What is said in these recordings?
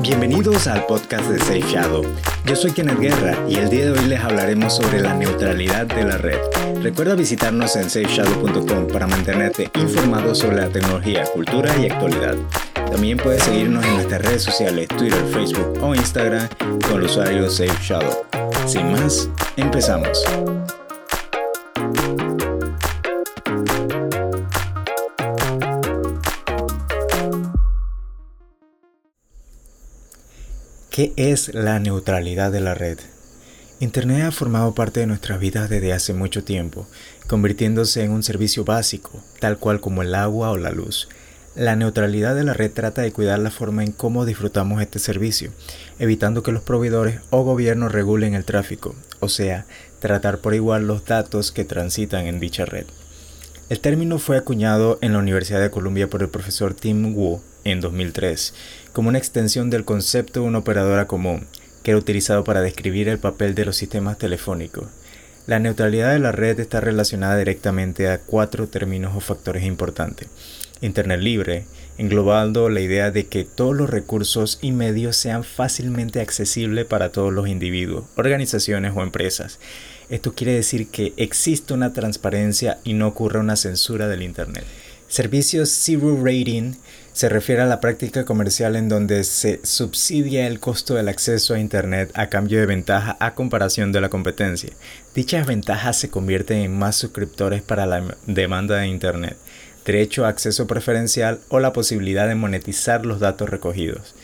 Bienvenidos al podcast de Safe Shadow. Yo soy Kenneth Guerra y el día de hoy les hablaremos sobre la neutralidad de la red. Recuerda visitarnos en safeshadow.com para mantenerte informado sobre la tecnología, cultura y actualidad. También puedes seguirnos en nuestras redes sociales, Twitter, Facebook o Instagram con el usuario Safe Shadow. Sin más, empezamos. ¿Qué es la neutralidad de la red? Internet ha formado parte de nuestras vidas desde hace mucho tiempo, convirtiéndose en un servicio básico, tal cual como el agua o la luz. La neutralidad de la red trata de cuidar la forma en cómo disfrutamos este servicio, evitando que los proveedores o gobiernos regulen el tráfico, o sea, tratar por igual los datos que transitan en dicha red. El término fue acuñado en la Universidad de Columbia por el profesor Tim Wu en 2003, como una extensión del concepto de una operadora común, que era utilizado para describir el papel de los sistemas telefónicos. La neutralidad de la red está relacionada directamente a cuatro términos o factores importantes. Internet libre, englobando la idea de que todos los recursos y medios sean fácilmente accesibles para todos los individuos, organizaciones o empresas. Esto quiere decir que existe una transparencia y no ocurre una censura del Internet. Servicios Zero Rating se refiere a la práctica comercial en donde se subsidia el costo del acceso a Internet a cambio de ventaja a comparación de la competencia. Dichas ventajas se convierten en más suscriptores para la demanda de Internet, derecho a acceso preferencial o la posibilidad de monetizar los datos recogidos.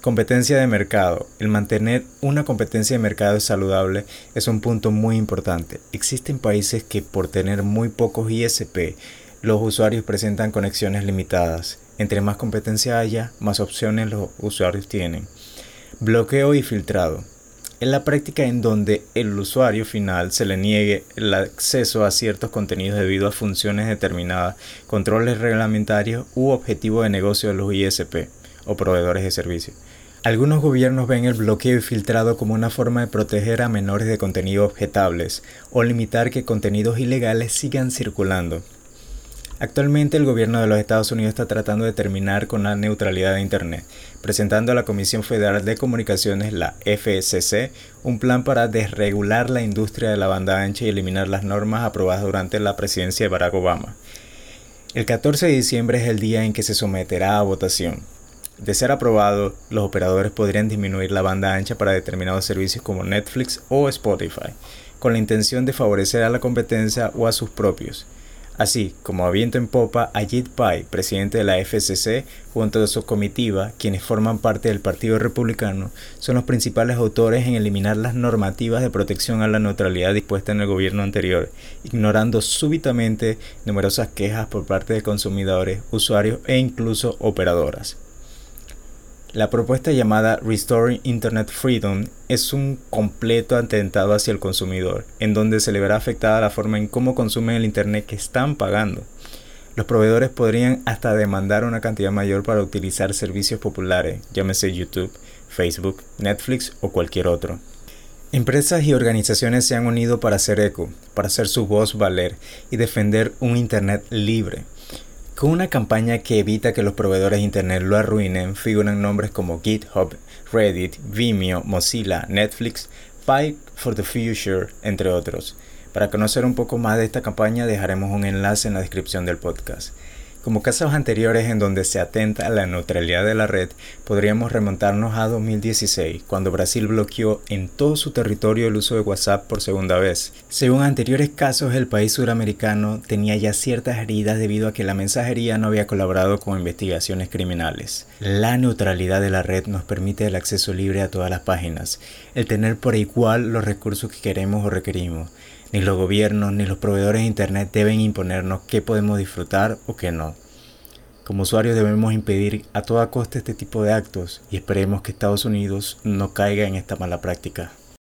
Competencia de mercado. El mantener una competencia de mercado saludable es un punto muy importante. Existen países que por tener muy pocos ISP, los usuarios presentan conexiones limitadas. Entre más competencia haya, más opciones los usuarios tienen. Bloqueo y filtrado. Es la práctica en donde el usuario final se le niegue el acceso a ciertos contenidos debido a funciones determinadas, controles reglamentarios u objetivos de negocio de los ISP o proveedores de servicios. Algunos gobiernos ven el bloqueo y filtrado como una forma de proteger a menores de contenido objetables o limitar que contenidos ilegales sigan circulando. Actualmente el gobierno de los Estados Unidos está tratando de terminar con la neutralidad de Internet, presentando a la Comisión Federal de Comunicaciones, la FCC, un plan para desregular la industria de la banda ancha y eliminar las normas aprobadas durante la presidencia de Barack Obama. El 14 de diciembre es el día en que se someterá a votación. De ser aprobado, los operadores podrían disminuir la banda ancha para determinados servicios como Netflix o Spotify, con la intención de favorecer a la competencia o a sus propios. Así como a viento en popa, Ajit Pai, presidente de la FCC, junto a su comitiva, quienes forman parte del Partido Republicano, son los principales autores en eliminar las normativas de protección a la neutralidad dispuestas en el gobierno anterior, ignorando súbitamente numerosas quejas por parte de consumidores, usuarios e incluso operadoras. La propuesta llamada Restoring Internet Freedom es un completo atentado hacia el consumidor, en donde se le verá afectada la forma en cómo consumen el Internet que están pagando. Los proveedores podrían hasta demandar una cantidad mayor para utilizar servicios populares, llámese YouTube, Facebook, Netflix o cualquier otro. Empresas y organizaciones se han unido para hacer eco, para hacer su voz valer y defender un Internet libre. Con una campaña que evita que los proveedores de Internet lo arruinen, figuran nombres como GitHub, Reddit, Vimeo, Mozilla, Netflix, Fight for the Future, entre otros. Para conocer un poco más de esta campaña dejaremos un enlace en la descripción del podcast. Como casos anteriores en donde se atenta a la neutralidad de la red, podríamos remontarnos a 2016, cuando Brasil bloqueó en todo su territorio el uso de WhatsApp por segunda vez. Según anteriores casos, el país suramericano tenía ya ciertas heridas debido a que la mensajería no había colaborado con investigaciones criminales. La neutralidad de la red nos permite el acceso libre a todas las páginas, el tener por igual los recursos que queremos o requerimos. Ni los gobiernos ni los proveedores de Internet deben imponernos qué podemos disfrutar o qué no. Como usuarios debemos impedir a toda costa este tipo de actos y esperemos que Estados Unidos no caiga en esta mala práctica.